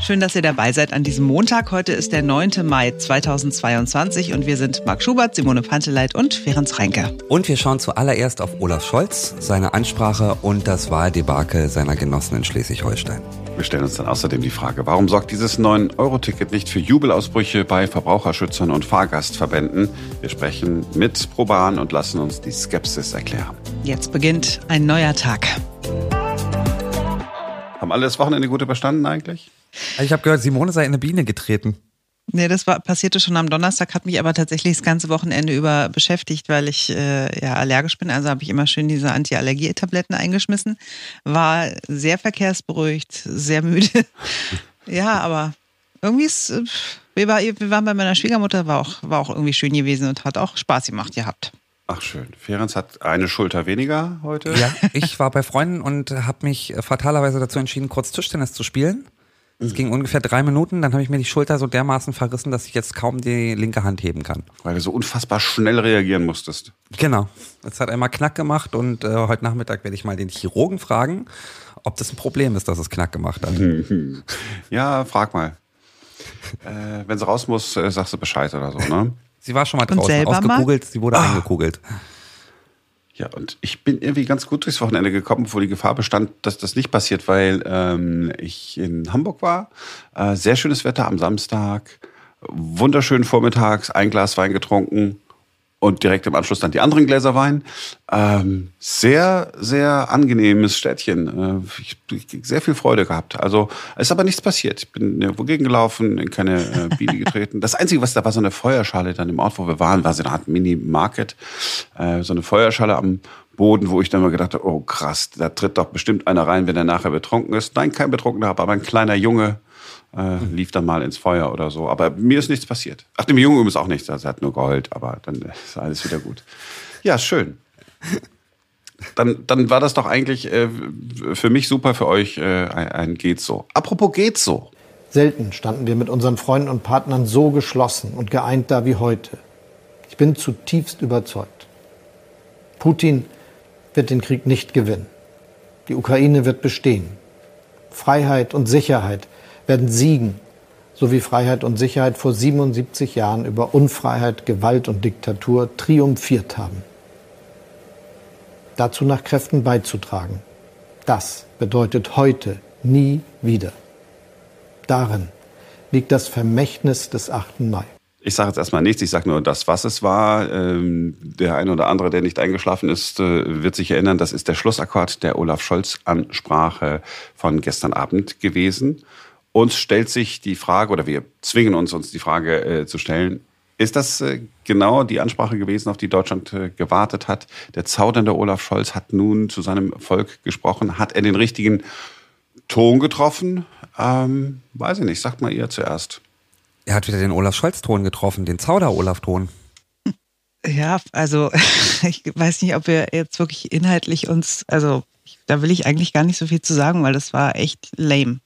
Schön, dass ihr dabei seid an diesem Montag. Heute ist der 9. Mai 2022 und wir sind Marc Schubert, Simone Panteleit und Ferenc Reinke. Und wir schauen zuallererst auf Olaf Scholz, seine Ansprache und das Wahldebakel seiner Genossen in Schleswig-Holstein. Wir stellen uns dann außerdem die Frage, warum sorgt dieses 9-Euro-Ticket nicht für Jubelausbrüche bei Verbraucherschützern und Fahrgastverbänden? Wir sprechen mit Proban und lassen uns die Skepsis erklären. Jetzt beginnt ein neuer Tag. Haben alle das Wochenende gut überstanden eigentlich? Ich habe gehört, Simone sei in eine Biene getreten. Nee, das war, passierte schon am Donnerstag, hat mich aber tatsächlich das ganze Wochenende über beschäftigt, weil ich äh, ja allergisch bin. Also habe ich immer schön diese Anti-Allergie-Tabletten eingeschmissen. War sehr verkehrsberuhigt, sehr müde. ja, aber irgendwie ist, äh, wir, war, wir waren bei meiner Schwiegermutter, war auch, war auch irgendwie schön gewesen und hat auch Spaß gemacht gehabt. Ach schön. Ferenc hat eine Schulter weniger heute. Ja, ich war bei Freunden und habe mich fatalerweise dazu entschieden, kurz Tischtennis zu spielen. Es ging ungefähr drei Minuten, dann habe ich mir die Schulter so dermaßen verrissen, dass ich jetzt kaum die linke Hand heben kann. Weil du so unfassbar schnell reagieren musstest. Genau. Es hat einmal Knack gemacht und äh, heute Nachmittag werde ich mal den Chirurgen fragen, ob das ein Problem ist, dass es Knack gemacht hat. ja, frag mal. Äh, wenn sie raus muss, äh, sagst du Bescheid oder so, ne? Sie war schon mal draußen ausgekugelt, sie wurde ah. eingekugelt. Ja, und ich bin irgendwie ganz gut durchs Wochenende gekommen, bevor die Gefahr bestand, dass das nicht passiert, weil ähm, ich in Hamburg war. Äh, sehr schönes Wetter am Samstag, wunderschön vormittags, ein Glas Wein getrunken und direkt im Anschluss dann die anderen Gläser Wein. Ähm, sehr, sehr angenehmes Städtchen. Äh, ich, ich, sehr viel Freude gehabt. Also es ist aber nichts passiert. Ich bin nirgendwo gegengelaufen, in keine äh, Biene getreten. Das Einzige, was da war, so eine Feuerschale dann im Ort, wo wir waren, war so eine Art Mini-Market. Äh, so eine Feuerschale am Boden, wo ich dann mal gedacht habe, oh krass, da tritt doch bestimmt einer rein, wenn er nachher betrunken ist. Nein, kein Betrunkener, aber ein kleiner Junge, äh, lief dann mal ins Feuer oder so. Aber mir ist nichts passiert. Ach, dem Jungen ist auch nichts. Also er hat nur geheult, aber dann ist alles wieder gut. Ja, schön. Dann, dann war das doch eigentlich äh, für mich super, für euch äh, ein, ein geht so. Apropos geht so. Selten standen wir mit unseren Freunden und Partnern so geschlossen und geeint da wie heute. Ich bin zutiefst überzeugt. Putin wird den Krieg nicht gewinnen. Die Ukraine wird bestehen. Freiheit und Sicherheit werden siegen, so wie Freiheit und Sicherheit vor 77 Jahren über Unfreiheit, Gewalt und Diktatur triumphiert haben. Dazu nach Kräften beizutragen, das bedeutet heute nie wieder. Darin liegt das Vermächtnis des 8. Mai. Ich sage jetzt erstmal nichts, ich sage nur das, was es war. Ähm, der eine oder andere, der nicht eingeschlafen ist, äh, wird sich erinnern, das ist der Schlussakkord der Olaf Scholz-Ansprache von gestern Abend gewesen. Uns stellt sich die Frage, oder wir zwingen uns, uns die Frage äh, zu stellen, ist das äh, genau die Ansprache gewesen, auf die Deutschland äh, gewartet hat? Der zaudernde Olaf Scholz hat nun zu seinem Volk gesprochen. Hat er den richtigen Ton getroffen? Ähm, weiß ich nicht, sagt mal ihr zuerst. Er hat wieder den Olaf Scholz-Ton getroffen, den Zauder-Olaf-Ton. Ja, also ich weiß nicht, ob wir jetzt wirklich inhaltlich uns, also da will ich eigentlich gar nicht so viel zu sagen, weil das war echt lame,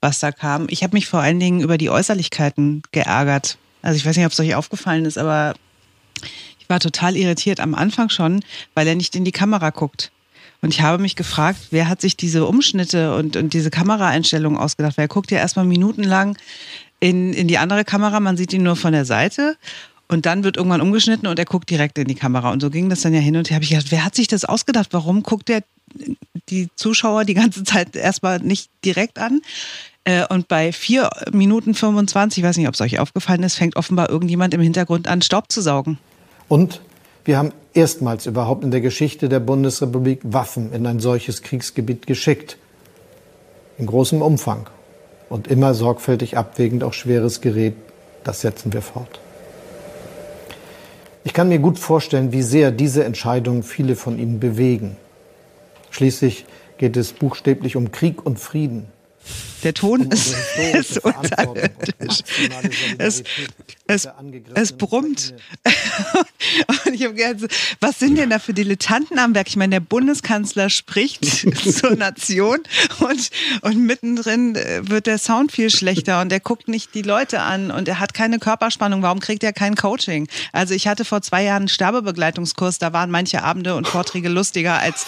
was da kam. Ich habe mich vor allen Dingen über die Äußerlichkeiten geärgert. Also ich weiß nicht, ob es euch aufgefallen ist, aber ich war total irritiert am Anfang schon, weil er nicht in die Kamera guckt. Und ich habe mich gefragt, wer hat sich diese Umschnitte und, und diese Kameraeinstellungen ausgedacht? Weil er guckt ja erstmal minutenlang in, in die andere Kamera, man sieht ihn nur von der Seite und dann wird irgendwann umgeschnitten und er guckt direkt in die Kamera. Und so ging das dann ja hin und her. Habe ich gedacht, wer hat sich das ausgedacht? Warum guckt er die Zuschauer die ganze Zeit erstmal nicht direkt an? Äh, und bei 4 Minuten 25, ich weiß nicht, ob es euch aufgefallen ist, fängt offenbar irgendjemand im Hintergrund an, Staub zu saugen. Und wir haben erstmals überhaupt in der Geschichte der Bundesrepublik Waffen in ein solches Kriegsgebiet geschickt. In großem Umfang. Und immer sorgfältig abwägend auch schweres Gerät. Das setzen wir fort. Ich kann mir gut vorstellen, wie sehr diese Entscheidungen viele von Ihnen bewegen. Schließlich geht es buchstäblich um Krieg und Frieden. Der Ton ist, ist unterirdisch. Es, es, es brummt. Und ich habe gedacht, was sind denn da für Dilettanten am Werk? Ich meine, der Bundeskanzler spricht zur Nation und, und mittendrin äh, wird der Sound viel schlechter und er guckt nicht die Leute an und er hat keine Körperspannung. Warum kriegt er kein Coaching? Also ich hatte vor zwei Jahren einen Sterbebegleitungskurs, da waren manche Abende und Vorträge lustiger als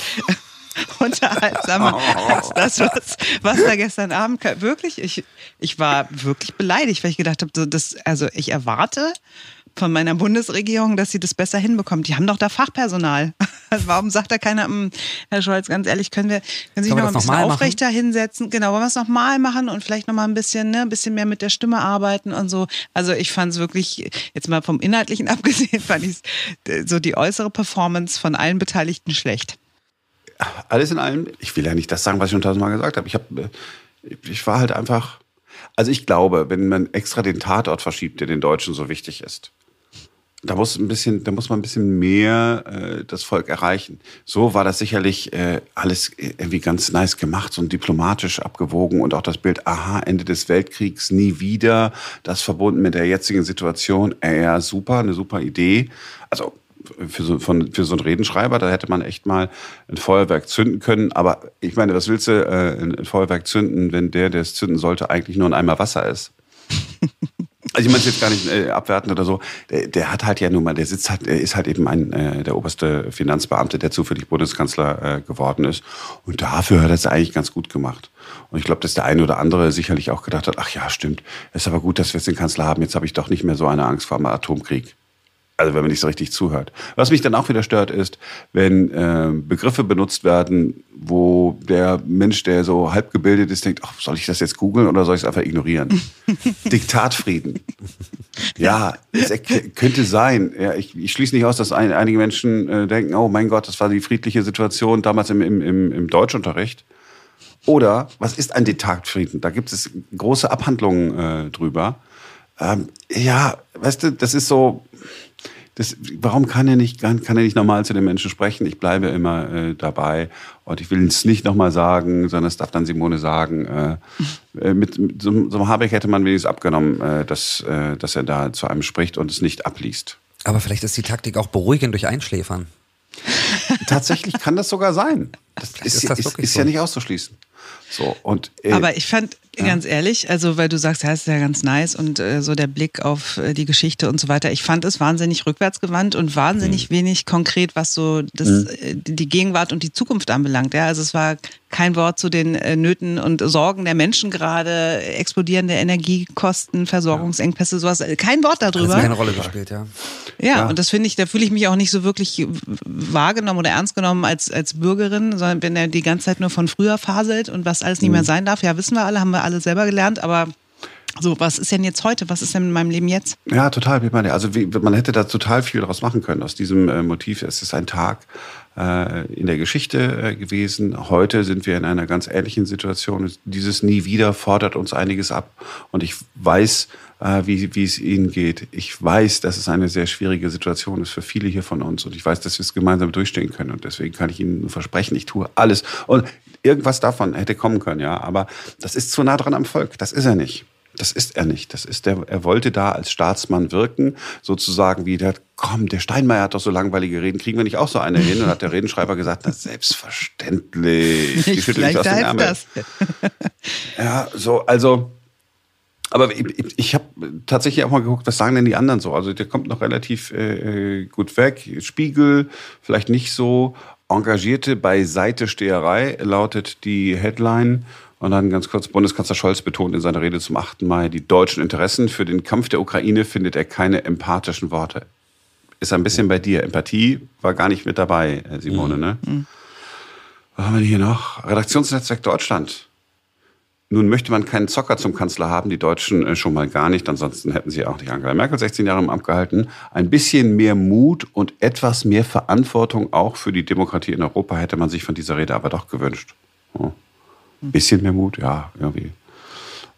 unterhaltsamer als das, was, was da gestern Abend kam. Wirklich, ich, ich war wirklich beleidigt, weil ich gedacht habe, so, das, also ich erwarte von meiner Bundesregierung, dass sie das besser hinbekommt. Die haben doch da Fachpersonal. Warum sagt da keiner, hm, Herr Scholz, ganz ehrlich, können wir, können Sie sich noch ein bisschen aufrechter machen? hinsetzen? Genau, wollen wir es nochmal machen und vielleicht nochmal ein bisschen, ne, ein bisschen mehr mit der Stimme arbeiten und so. Also ich fand es wirklich, jetzt mal vom Inhaltlichen abgesehen, fand ich so die äußere Performance von allen Beteiligten schlecht. Alles in allem, ich will ja nicht das sagen, was ich schon tausendmal gesagt habe. Ich habe, ich war halt einfach, also ich glaube, wenn man extra den Tatort verschiebt, der den Deutschen so wichtig ist, da muss ein bisschen, da muss man ein bisschen mehr äh, das Volk erreichen. So war das sicherlich äh, alles irgendwie ganz nice gemacht, so diplomatisch abgewogen und auch das Bild, aha, Ende des Weltkriegs, nie wieder, das verbunden mit der jetzigen Situation, äh, ja, super, eine super Idee. Also für so, von, für so einen Redenschreiber, da hätte man echt mal ein Feuerwerk zünden können. Aber ich meine, was willst du äh, ein Feuerwerk zünden, wenn der, der es zünden sollte, eigentlich nur ein Eimer Wasser ist? Also ich meine es jetzt gar nicht äh, abwertend oder so. Der, der, hat halt ja nun mal, der sitzt halt, er ist halt eben ein äh, der oberste Finanzbeamte, der zufällig Bundeskanzler äh, geworden ist. Und dafür hat er es eigentlich ganz gut gemacht. Und ich glaube, dass der eine oder andere sicherlich auch gedacht hat, ach ja, stimmt, ist aber gut, dass wir jetzt den Kanzler haben. Jetzt habe ich doch nicht mehr so eine Angst vor einem Atomkrieg. Also wenn man nicht so richtig zuhört. Was mich dann auch wieder stört, ist, wenn äh, Begriffe benutzt werden, wo der Mensch, der so halb gebildet ist, denkt, ach, soll ich das jetzt googeln oder soll ich es einfach ignorieren? Diktatfrieden. Ja, es könnte sein. Ja, ich, ich schließe nicht aus, dass ein, einige Menschen äh, denken, oh mein Gott, das war die friedliche Situation damals im, im, im, im Deutschunterricht. Oder was ist ein Diktatfrieden? Da gibt es große Abhandlungen äh, drüber. Ähm, ja, weißt du, das ist so das, warum kann er nicht, kann, kann er nicht normal zu den Menschen sprechen? Ich bleibe immer äh, dabei und ich will es nicht nochmal sagen, sondern es darf dann Simone sagen. Äh, äh, mit, mit so, so einem Habeck hätte man wenigstens abgenommen, äh, dass, äh, dass er da zu einem spricht und es nicht abliest. Aber vielleicht ist die Taktik auch beruhigend durch Einschläfern. Tatsächlich kann das sogar sein. Das ist, ist, das ist, ist so. ja nicht auszuschließen. So, und, äh, Aber ich fand, ja. ganz ehrlich, also weil du sagst, ja, ist ja ganz nice und äh, so der Blick auf äh, die Geschichte und so weiter. Ich fand es wahnsinnig rückwärtsgewandt und wahnsinnig mhm. wenig konkret, was so das, mhm. Äh, die Gegenwart und die Zukunft anbelangt. Ja, also es war kein Wort zu den äh, Nöten und Sorgen der Menschen gerade, explodierende Energiekosten, Versorgungsengpässe, sowas. Äh, kein Wort darüber. Das hat keine Rolle gespielt, ja. Ja, ja. und das finde ich, da fühle ich mich auch nicht so wirklich wahrgenommen oder ernst genommen als, als Bürgerin, sondern wenn er die ganze Zeit nur von früher faselt und was alles nicht mehr mhm. sein darf, ja, wissen wir alle, haben wir alle selber gelernt, aber so, was ist denn jetzt heute? Was ist denn in meinem Leben jetzt? Ja, total. Also wie, man hätte da total viel daraus machen können aus diesem äh, Motiv. Es ist ein Tag äh, in der Geschichte äh, gewesen. Heute sind wir in einer ganz ähnlichen Situation. Dieses Nie wieder fordert uns einiges ab. Und ich weiß, äh, wie, wie es Ihnen geht. Ich weiß, dass es eine sehr schwierige Situation ist für viele hier von uns. Und ich weiß, dass wir es gemeinsam durchstehen können. Und deswegen kann ich Ihnen versprechen, ich tue alles. Und irgendwas davon hätte kommen können, ja. Aber das ist zu nah dran am Volk. Das ist er nicht. Das ist er nicht. Das ist der, er wollte da als Staatsmann wirken, sozusagen wie der, komm, der Steinmeier hat doch so langweilige Reden, kriegen wir nicht auch so eine hin? Und hat der Redenschreiber gesagt, na, selbstverständlich. Die schüttelt nicht aus dem Ärmel. Das. Ja, so, also, aber ich, ich, ich habe tatsächlich auch mal geguckt, was sagen denn die anderen so? Also der kommt noch relativ äh, gut weg. Spiegel, vielleicht nicht so. Engagierte Beiseitesteherei lautet die Headline. Und dann ganz kurz, Bundeskanzler Scholz betont in seiner Rede zum 8. Mai, die deutschen Interessen für den Kampf der Ukraine findet er keine empathischen Worte. Ist ein bisschen bei dir. Empathie war gar nicht mit dabei, Simone, ne? Mhm. Was haben wir hier noch? Redaktionsnetzwerk Deutschland. Nun möchte man keinen Zocker zum Kanzler haben, die Deutschen äh, schon mal gar nicht, ansonsten hätten sie auch nicht Angela Merkel 16 Jahre im Amt gehalten. Ein bisschen mehr Mut und etwas mehr Verantwortung auch für die Demokratie in Europa hätte man sich von dieser Rede aber doch gewünscht. Oh. Bisschen mehr Mut, ja, irgendwie.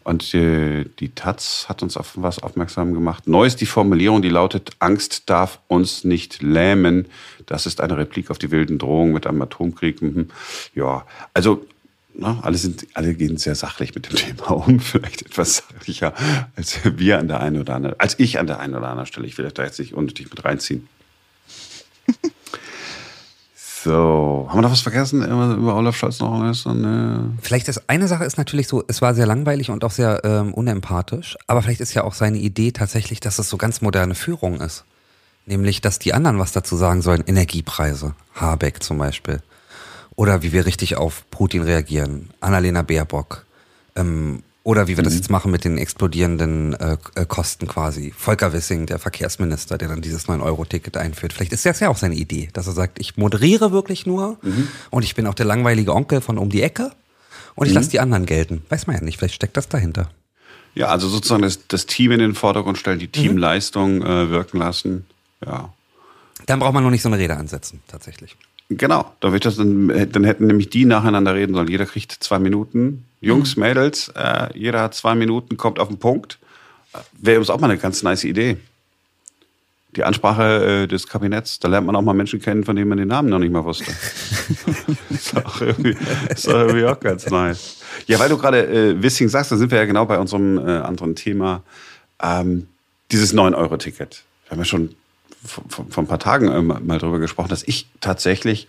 Und die, die Taz hat uns auf was aufmerksam gemacht. Neu ist die Formulierung, die lautet, Angst darf uns nicht lähmen. Das ist eine Replik auf die wilden Drohungen mit einem Atomkrieg. Mhm. Ja, also na, alle, sind, alle gehen sehr sachlich mit dem Thema um, vielleicht etwas sachlicher als wir an der einen oder anderen, als ich an der einen oder anderen Stelle. Ich will da jetzt nicht unnötig mit reinziehen. So, haben wir noch was vergessen über Olaf Scholz noch? Ne? Vielleicht ist eine Sache ist natürlich so, es war sehr langweilig und auch sehr ähm, unempathisch, aber vielleicht ist ja auch seine Idee tatsächlich, dass es so ganz moderne Führung ist. Nämlich, dass die anderen was dazu sagen sollen, Energiepreise, Habeck zum Beispiel. Oder wie wir richtig auf Putin reagieren. Annalena Baerbock. Ähm, oder wie wir das mhm. jetzt machen mit den explodierenden äh, äh, Kosten quasi. Volker Wissing, der Verkehrsminister, der dann dieses 9-Euro-Ticket einführt. Vielleicht ist das ja auch seine Idee, dass er sagt, ich moderiere wirklich nur mhm. und ich bin auch der langweilige Onkel von um die Ecke und ich mhm. lasse die anderen gelten. Weiß man ja nicht, vielleicht steckt das dahinter. Ja, also sozusagen das, das Team in den Vordergrund stellen, die mhm. Teamleistung äh, wirken lassen. Ja. Dann braucht man noch nicht so eine Rede ansetzen, tatsächlich. Genau, da wird das dann, dann hätten nämlich die nacheinander reden sollen. Jeder kriegt zwei Minuten. Jungs. Mädels, äh, jeder hat zwei Minuten, kommt auf den Punkt. Wäre uns auch mal eine ganz nice Idee. Die Ansprache äh, des Kabinetts, da lernt man auch mal Menschen kennen, von denen man den Namen noch nicht mal wusste. ist, auch irgendwie, ist auch irgendwie auch ganz nice. Ja, weil du gerade äh, Wissing sagst, da sind wir ja genau bei unserem äh, anderen Thema. Ähm, dieses 9-Euro-Ticket. Wir haben ja schon vor, vor ein paar Tagen äh, mal drüber gesprochen, dass ich tatsächlich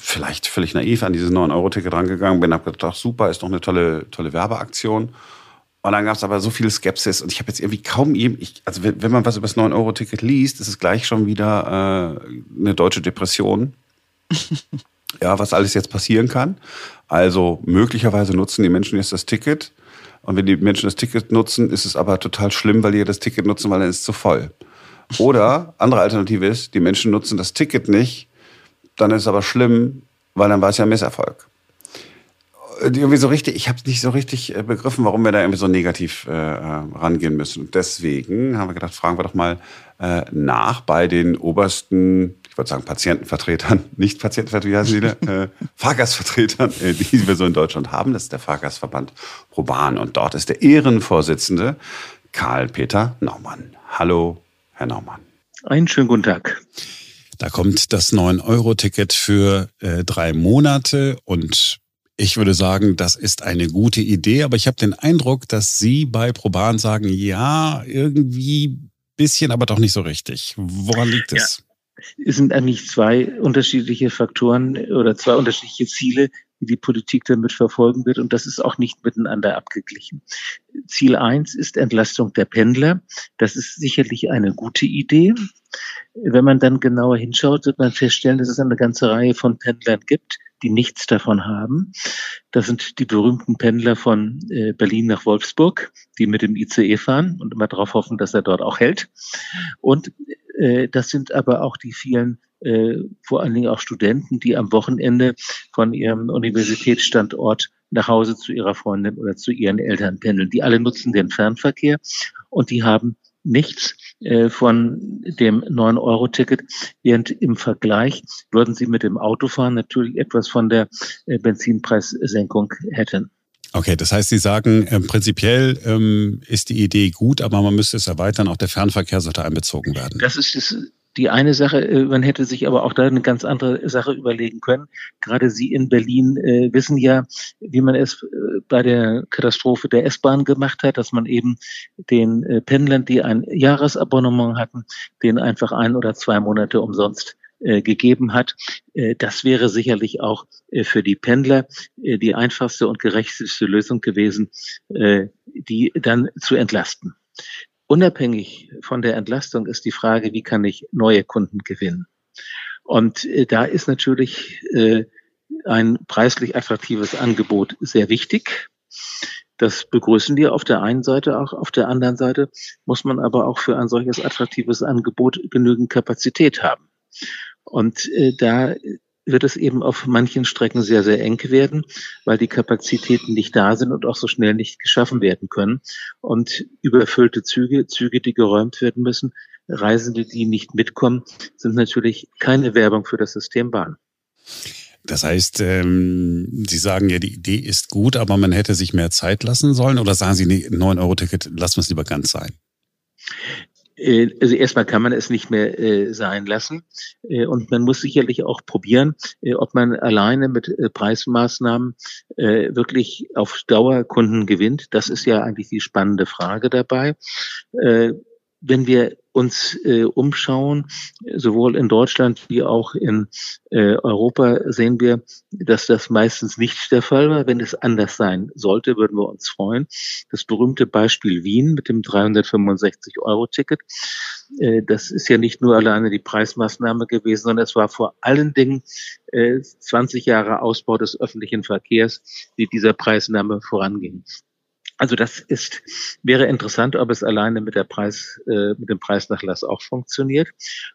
vielleicht völlig naiv an dieses 9-Euro-Ticket rangegangen bin, habe gedacht, super, ist doch eine tolle, tolle Werbeaktion. Und dann gab es aber so viel Skepsis und ich habe jetzt irgendwie kaum eben, ich, also wenn, wenn man was über das 9-Euro-Ticket liest, ist es gleich schon wieder äh, eine deutsche Depression. ja, was alles jetzt passieren kann. Also möglicherweise nutzen die Menschen jetzt das Ticket. Und wenn die Menschen das Ticket nutzen, ist es aber total schlimm, weil die das Ticket nutzen, weil dann ist es zu voll. Oder andere Alternative ist, die Menschen nutzen das Ticket nicht, dann ist es aber schlimm, weil dann war es ja ein Misserfolg. Irgendwie so richtig, ich habe nicht so richtig äh, begriffen, warum wir da irgendwie so negativ äh, äh, rangehen müssen. Und deswegen haben wir gedacht, fragen wir doch mal äh, nach bei den obersten, ich wollte sagen Patientenvertretern, nicht Patientenvertreter, wie heißen die da? äh, Fahrgastvertretern, äh, die wir so in Deutschland haben. Das ist der Fahrgastverband Proban. Und dort ist der Ehrenvorsitzende Karl-Peter Naumann. Hallo, Herr Naumann. Einen schönen guten Tag. Da kommt das 9-Euro-Ticket für äh, drei Monate und ich würde sagen, das ist eine gute Idee, aber ich habe den Eindruck, dass Sie bei Proban sagen, ja, irgendwie bisschen, aber doch nicht so richtig. Woran liegt es? Ja. Es sind eigentlich zwei unterschiedliche Faktoren oder zwei unterschiedliche Ziele, die die Politik damit verfolgen wird. Und das ist auch nicht miteinander abgeglichen. Ziel eins ist Entlastung der Pendler. Das ist sicherlich eine gute Idee. Wenn man dann genauer hinschaut, wird man feststellen, dass es eine ganze Reihe von Pendlern gibt, die nichts davon haben. Das sind die berühmten Pendler von äh, Berlin nach Wolfsburg, die mit dem ICE fahren und immer darauf hoffen, dass er dort auch hält. Und äh, das sind aber auch die vielen äh, vor allen Dingen auch Studenten, die am Wochenende von ihrem Universitätsstandort nach Hause zu ihrer Freundin oder zu ihren Eltern pendeln. Die alle nutzen den Fernverkehr und die haben nichts äh, von dem 9-Euro-Ticket, während im Vergleich würden sie mit dem Autofahren natürlich etwas von der äh, Benzinpreissenkung hätten. Okay, das heißt, Sie sagen, äh, prinzipiell ähm, ist die Idee gut, aber man müsste es erweitern, auch der Fernverkehr sollte einbezogen werden. Das ist das die eine Sache, äh, man hätte sich aber auch da eine ganz andere Sache überlegen können. Gerade Sie in Berlin äh, wissen ja, wie man es äh, bei der Katastrophe der S-Bahn gemacht hat, dass man eben den Pendlern, die ein Jahresabonnement hatten, den einfach ein oder zwei Monate umsonst gegeben hat. Das wäre sicherlich auch für die Pendler die einfachste und gerechteste Lösung gewesen, die dann zu entlasten. Unabhängig von der Entlastung ist die Frage, wie kann ich neue Kunden gewinnen? Und äh, da ist natürlich äh, ein preislich attraktives Angebot sehr wichtig. Das begrüßen wir auf der einen Seite auch. Auf der anderen Seite muss man aber auch für ein solches attraktives Angebot genügend Kapazität haben. Und äh, da wird es eben auf manchen Strecken sehr, sehr eng werden, weil die Kapazitäten nicht da sind und auch so schnell nicht geschaffen werden können. Und überfüllte Züge, Züge, die geräumt werden müssen, Reisende, die nicht mitkommen, sind natürlich keine Werbung für das System Bahn. Das heißt, ähm, Sie sagen ja, die Idee ist gut, aber man hätte sich mehr Zeit lassen sollen oder sagen Sie, nee, 9-Euro-Ticket, lassen wir es lieber ganz sein? Äh, also erstmal kann man es nicht mehr äh, sein lassen. Äh, und man muss sicherlich auch probieren, äh, ob man alleine mit äh, Preismaßnahmen äh, wirklich auf Dauer Kunden gewinnt. Das ist ja eigentlich die spannende Frage dabei. Wenn wir uns äh, umschauen, sowohl in Deutschland wie auch in äh, Europa, sehen wir, dass das meistens nicht der Fall war. Wenn es anders sein sollte, würden wir uns freuen. Das berühmte Beispiel Wien mit dem 365-Euro-Ticket, äh, das ist ja nicht nur alleine die Preismaßnahme gewesen, sondern es war vor allen Dingen äh, 20 Jahre Ausbau des öffentlichen Verkehrs, die dieser Preisnahme voranging. Also das ist, wäre interessant, ob es alleine mit der Preis, äh, mit dem Preisnachlass auch funktioniert.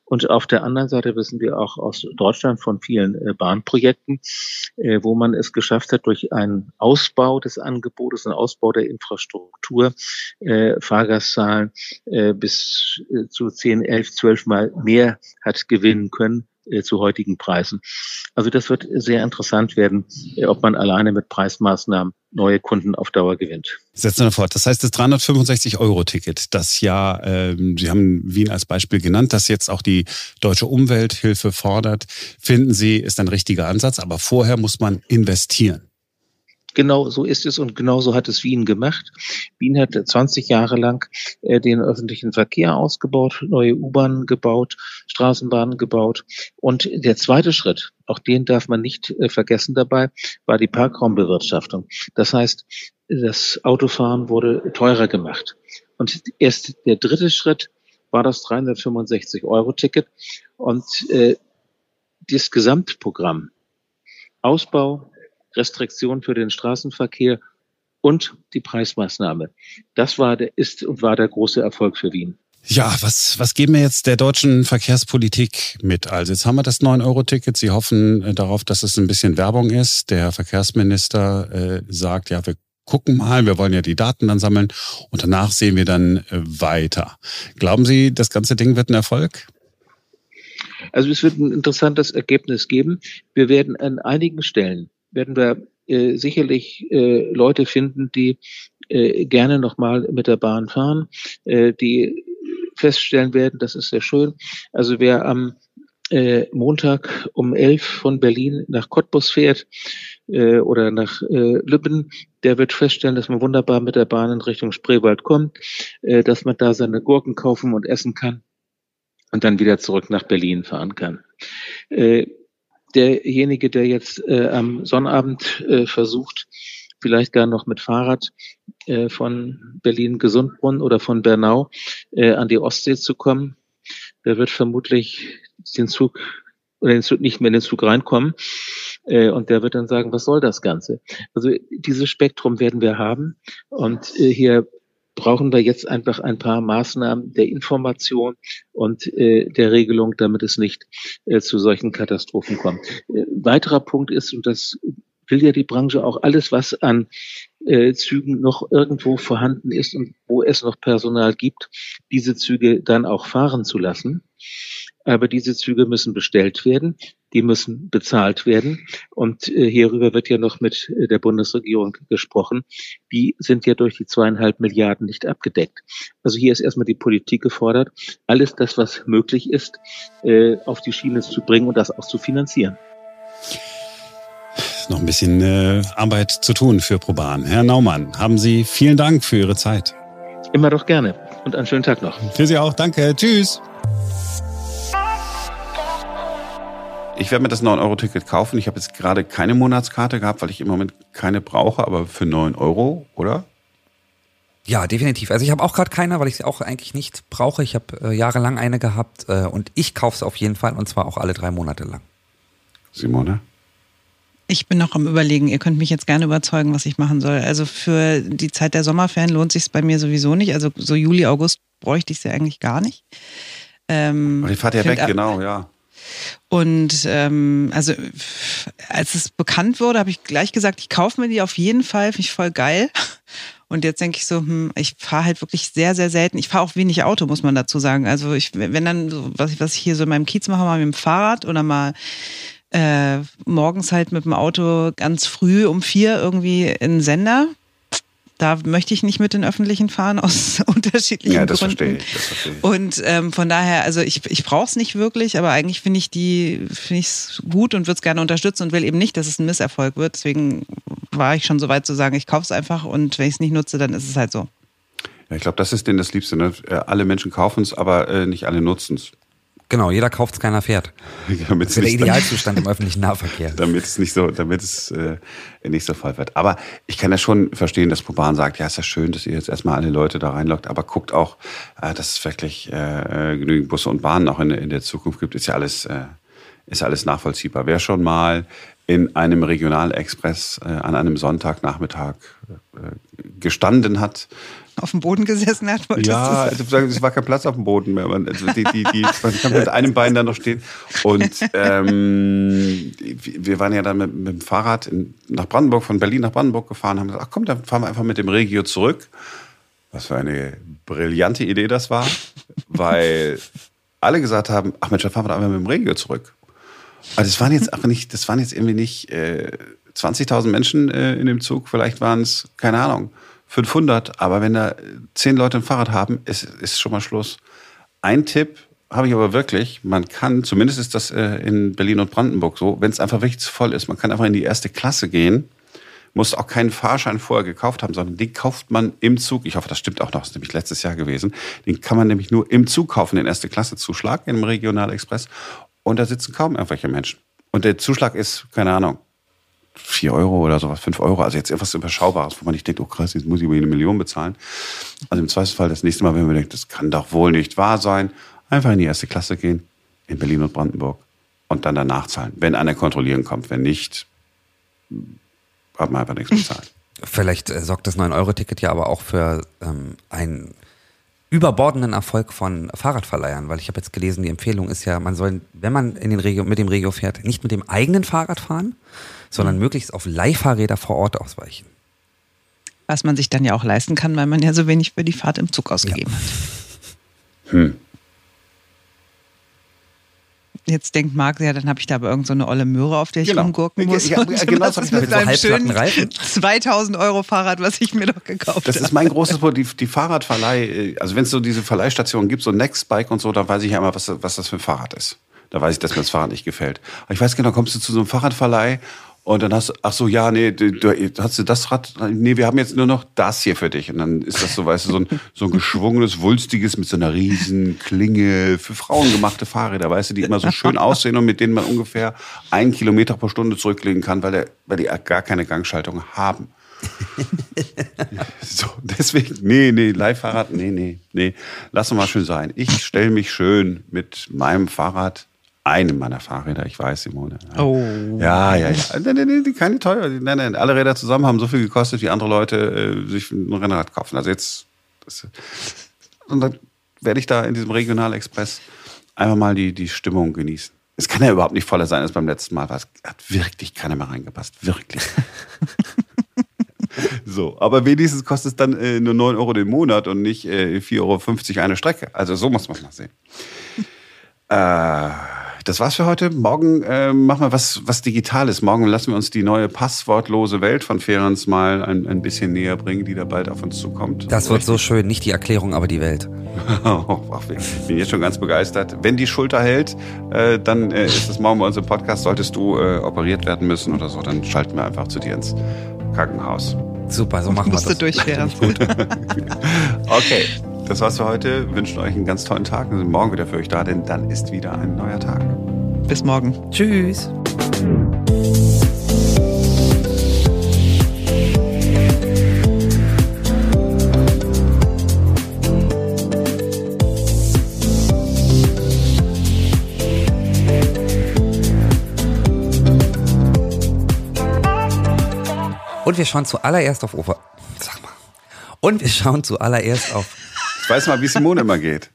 Und auf der anderen Seite wissen wir auch aus Deutschland von vielen äh, Bahnprojekten, äh, wo man es geschafft hat, durch einen Ausbau des Angebotes, einen Ausbau der Infrastruktur, äh, Fahrgastzahlen äh, bis äh, zu 10, 11, 12 Mal mehr hat gewinnen können zu heutigen Preisen. Also das wird sehr interessant werden, äh, ob man alleine mit Preismaßnahmen neue Kunden auf Dauer gewinnt. Setzen wir fort. Das heißt, das 365-Euro-Ticket, das ja, äh, Sie haben Wien als Beispiel genannt, das jetzt auch die Deutsche Umwelthilfe fordert, finden Sie, ist ein richtiger Ansatz, aber vorher muss man investieren. Genau so ist es und genau so hat es Wien gemacht. Wien hat 20 Jahre lang äh, den öffentlichen Verkehr ausgebaut, neue U-Bahnen gebaut, Straßenbahnen gebaut. Und der zweite Schritt, auch den darf man nicht äh, vergessen dabei, war die Parkraumbewirtschaftung. Das heißt, das Autofahren wurde teurer gemacht. Und erst der dritte Schritt war das 365-Euro-Ticket. Und äh, das Gesamtprogramm, Ausbau, Restriktion für den Straßenverkehr und die Preismaßnahme. Das war der, ist und war der große Erfolg für Wien. Ja, was, was geben wir jetzt der deutschen Verkehrspolitik mit? Also jetzt haben wir das 9-Euro-Ticket. Sie hoffen äh, darauf, dass es ein bisschen Werbung ist. Der Verkehrsminister äh, sagt, ja, wir gucken mal, wir wollen ja die Daten dann sammeln und danach sehen wir dann äh, weiter. Glauben Sie, das ganze Ding wird ein Erfolg? Also es wird ein interessantes Ergebnis geben. Wir werden an einigen Stellen werden wir äh, sicherlich äh, Leute finden, die äh, gerne nochmal mit der Bahn fahren, äh, die feststellen werden, das ist sehr schön. Also wer am äh, Montag um elf von Berlin nach Cottbus fährt äh, oder nach äh, Lübben, der wird feststellen, dass man wunderbar mit der Bahn in Richtung Spreewald kommt, äh, dass man da seine Gurken kaufen und essen kann und dann wieder zurück nach Berlin fahren kann. Äh, derjenige, der jetzt äh, am Sonnabend äh, versucht, vielleicht gar noch mit Fahrrad äh, von Berlin-Gesundbrunn oder von Bernau äh, an die Ostsee zu kommen, der wird vermutlich den Zug oder den Zug nicht mehr in den Zug reinkommen. Äh, und der wird dann sagen, was soll das Ganze? Also dieses Spektrum werden wir haben. Und äh, hier brauchen wir jetzt einfach ein paar Maßnahmen der Information und äh, der Regelung, damit es nicht äh, zu solchen Katastrophen kommt. Äh, weiterer Punkt ist, und das will ja die Branche auch, alles, was an äh, Zügen noch irgendwo vorhanden ist und wo es noch Personal gibt, diese Züge dann auch fahren zu lassen. Aber diese Züge müssen bestellt werden die müssen bezahlt werden. Und äh, hierüber wird ja noch mit äh, der Bundesregierung gesprochen. Die sind ja durch die zweieinhalb Milliarden nicht abgedeckt. Also hier ist erstmal die Politik gefordert, alles das, was möglich ist, äh, auf die Schiene zu bringen und das auch zu finanzieren. Noch ein bisschen äh, Arbeit zu tun für Proban. Herr Naumann, haben Sie vielen Dank für Ihre Zeit. Immer doch gerne und einen schönen Tag noch. Für Sie auch. Danke. Tschüss. Ich werde mir das 9-Euro-Ticket kaufen. Ich habe jetzt gerade keine Monatskarte gehabt, weil ich im Moment keine brauche, aber für 9 Euro, oder? Ja, definitiv. Also ich habe auch gerade keine, weil ich sie auch eigentlich nicht brauche. Ich habe äh, jahrelang eine gehabt äh, und ich kaufe es auf jeden Fall und zwar auch alle drei Monate lang. Simone? Ich bin noch am Überlegen. Ihr könnt mich jetzt gerne überzeugen, was ich machen soll. Also für die Zeit der Sommerferien lohnt sich bei mir sowieso nicht. Also so Juli, August bräuchte ich sie eigentlich gar nicht. Ähm, Aber die fahrt ja weg, genau, ja. Und ähm, also als es bekannt wurde, habe ich gleich gesagt, ich kaufe mir die auf jeden Fall, finde ich voll geil. Und jetzt denke ich so, hm, ich fahre halt wirklich sehr, sehr selten. Ich fahre auch wenig Auto, muss man dazu sagen. Also ich, wenn dann, was, ich, was ich hier so in meinem Kiez mache, mal mit dem Fahrrad oder mal äh, morgens halt mit dem Auto ganz früh um vier irgendwie in Sender da möchte ich nicht mit den Öffentlichen fahren aus unterschiedlichen ja, das Gründen. Verstehe ich, das verstehe ich. Und ähm, von daher, also ich, ich brauche es nicht wirklich, aber eigentlich finde ich die finde ich es gut und würde es gerne unterstützen und will eben nicht, dass es ein Misserfolg wird. Deswegen war ich schon so weit zu sagen, ich kaufe es einfach und wenn ich es nicht nutze, dann ist es halt so. Ja, ich glaube, das ist denen das Liebste. Ne? Äh, alle Menschen kaufen es, aber äh, nicht alle nutzen es. Genau, jeder kauft es, keiner fährt. damit Das ist der Idealzustand im öffentlichen Nahverkehr. damit es nicht so, damit es äh, nicht so voll wird. Aber ich kann ja schon verstehen, dass Proban sagt, ja, ist ja schön, dass ihr jetzt erstmal alle Leute da reinlockt, aber guckt auch, äh, dass es wirklich äh, genügend Busse und Bahnen auch in, in der Zukunft gibt, ist ja alles, äh, ist alles nachvollziehbar. Wer schon mal in einem Regionalexpress äh, an einem Sonntagnachmittag äh, gestanden hat, Auf dem Boden gesessen hat, wolltest ja, du sagen. also es war kein Platz auf dem Boden mehr. Man, also die, die, die, man kann mit einem Bein da noch stehen. Und ähm, wir waren ja dann mit, mit dem Fahrrad in, nach Brandenburg, von Berlin nach Brandenburg gefahren, haben gesagt, ach komm, dann fahren wir einfach mit dem Regio zurück. Was für eine brillante Idee das war, weil alle gesagt haben, ach Mensch, dann fahren wir doch einfach mit dem Regio zurück. Also das waren jetzt auch nicht, das waren jetzt irgendwie nicht äh, 20.000 Menschen äh, in dem Zug, vielleicht waren es, keine Ahnung, 500, aber wenn da zehn Leute ein Fahrrad haben, ist, ist schon mal Schluss. Ein Tipp habe ich aber wirklich, man kann, zumindest ist das äh, in Berlin und Brandenburg so, wenn es einfach wirklich zu voll ist, man kann einfach in die erste Klasse gehen, muss auch keinen Fahrschein vorher gekauft haben, sondern den kauft man im Zug. Ich hoffe, das stimmt auch noch, das ist nämlich letztes Jahr gewesen. Den kann man nämlich nur im Zug kaufen, den erste Klasse Zuschlag im Regionalexpress. Und da sitzen kaum irgendwelche Menschen. Und der Zuschlag ist, keine Ahnung, 4 Euro oder sowas, 5 Euro. Also jetzt etwas Überschaubares, wo man nicht denkt, oh krass, jetzt muss ich über eine Million bezahlen. Also im Zweifelsfall das nächste Mal, wenn man denkt, das kann doch wohl nicht wahr sein, einfach in die erste Klasse gehen, in Berlin und Brandenburg und dann danach zahlen. Wenn einer kontrollieren kommt, wenn nicht, hat man einfach nichts bezahlt. Vielleicht äh, sorgt das 9-Euro-Ticket ja aber auch für ähm, einen überbordenden Erfolg von Fahrradverleihern, weil ich habe jetzt gelesen, die Empfehlung ist ja, man soll, wenn man in den Regio, mit dem Regio fährt, nicht mit dem eigenen Fahrrad fahren, sondern möglichst auf Leihfahrräder vor Ort ausweichen. Was man sich dann ja auch leisten kann, weil man ja so wenig für die Fahrt im Zug ausgegeben hat. Hm. Jetzt denkt Marc, ja, dann habe ich da aber irgend so eine olle Möhre, auf der ich Genau. rumgurken muss. Ja, ja, genau was das mit so halbplatten schönen Reifen. 2000 Euro Fahrrad, was ich mir doch gekauft Das habe. ist mein großes Problem, die, die Fahrradverleih, äh, also wenn es so diese Verleihstationen gibt, so Nextbike und so, da weiß ich ja immer, was, was das für ein Fahrrad ist. Da weiß ich, dass mir das Fahrrad nicht gefällt. Aber ich weiß genau, kommst du zu so einem Fahrradverleih und dann hast du, ach so, ja, nee, du, du, hast du das Rad? Nee, wir haben jetzt nur noch das hier für dich. Und dann ist das so, weißt du, so ein, so ein geschwungenes, wulstiges mit so einer riesen Klinge für Frauen gemachte Fahrräder, weißt du, die immer so schön aussehen und mit denen man ungefähr einen Kilometer pro Stunde zurücklegen kann, weil, der, weil die gar keine Gangschaltung haben. So, deswegen, nee, nee, Leihfahrrad, nee, nee, nee. Lass mal schön sein. Ich stelle mich schön mit meinem Fahrrad, einem meiner Fahrräder, ich weiß, Simone. Oh. Ja, ja, ja. Nein, nein, nein, keine teuer. Nein, nein, alle Räder zusammen haben so viel gekostet, wie andere Leute äh, sich ein Rennrad kaufen. Also jetzt, das, und dann werde ich da in diesem Regionalexpress einfach mal die, die Stimmung genießen. Es kann ja überhaupt nicht voller sein als beim letzten Mal, weil es hat wirklich keiner mehr reingepasst. Wirklich. So, aber wenigstens kostet es dann äh, nur 9 Euro den Monat und nicht äh, 4,50 Euro eine Strecke. Also so muss man es mal sehen. äh, das war's für heute. Morgen äh, machen wir was, was Digitales. Morgen lassen wir uns die neue passwortlose Welt von Ferens mal ein, ein bisschen näher bringen, die da bald auf uns zukommt. Das wird so schön, nicht die Erklärung, aber die Welt. Ach, ich bin jetzt schon ganz begeistert. Wenn die Schulter hält, äh, dann äh, ist das morgen bei uns im Podcast. Solltest du äh, operiert werden müssen oder so, dann schalten wir einfach zu dir ins Krankenhaus. Super, so machen wir Musste das. durchschweren. Okay, das war's für heute. Wir wünschen euch einen ganz tollen Tag. Wir sind morgen wieder für euch da, denn dann ist wieder ein neuer Tag. Bis morgen. Tschüss. Und wir schauen zuallererst auf Ober... Sag mal. Und wir schauen zuallererst auf... Ich weiß mal, wie Simone immer geht.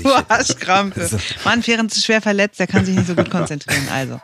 Du hast Krampe. Mann, Ferenc ist schwer verletzt, der kann sich nicht so gut konzentrieren. Also.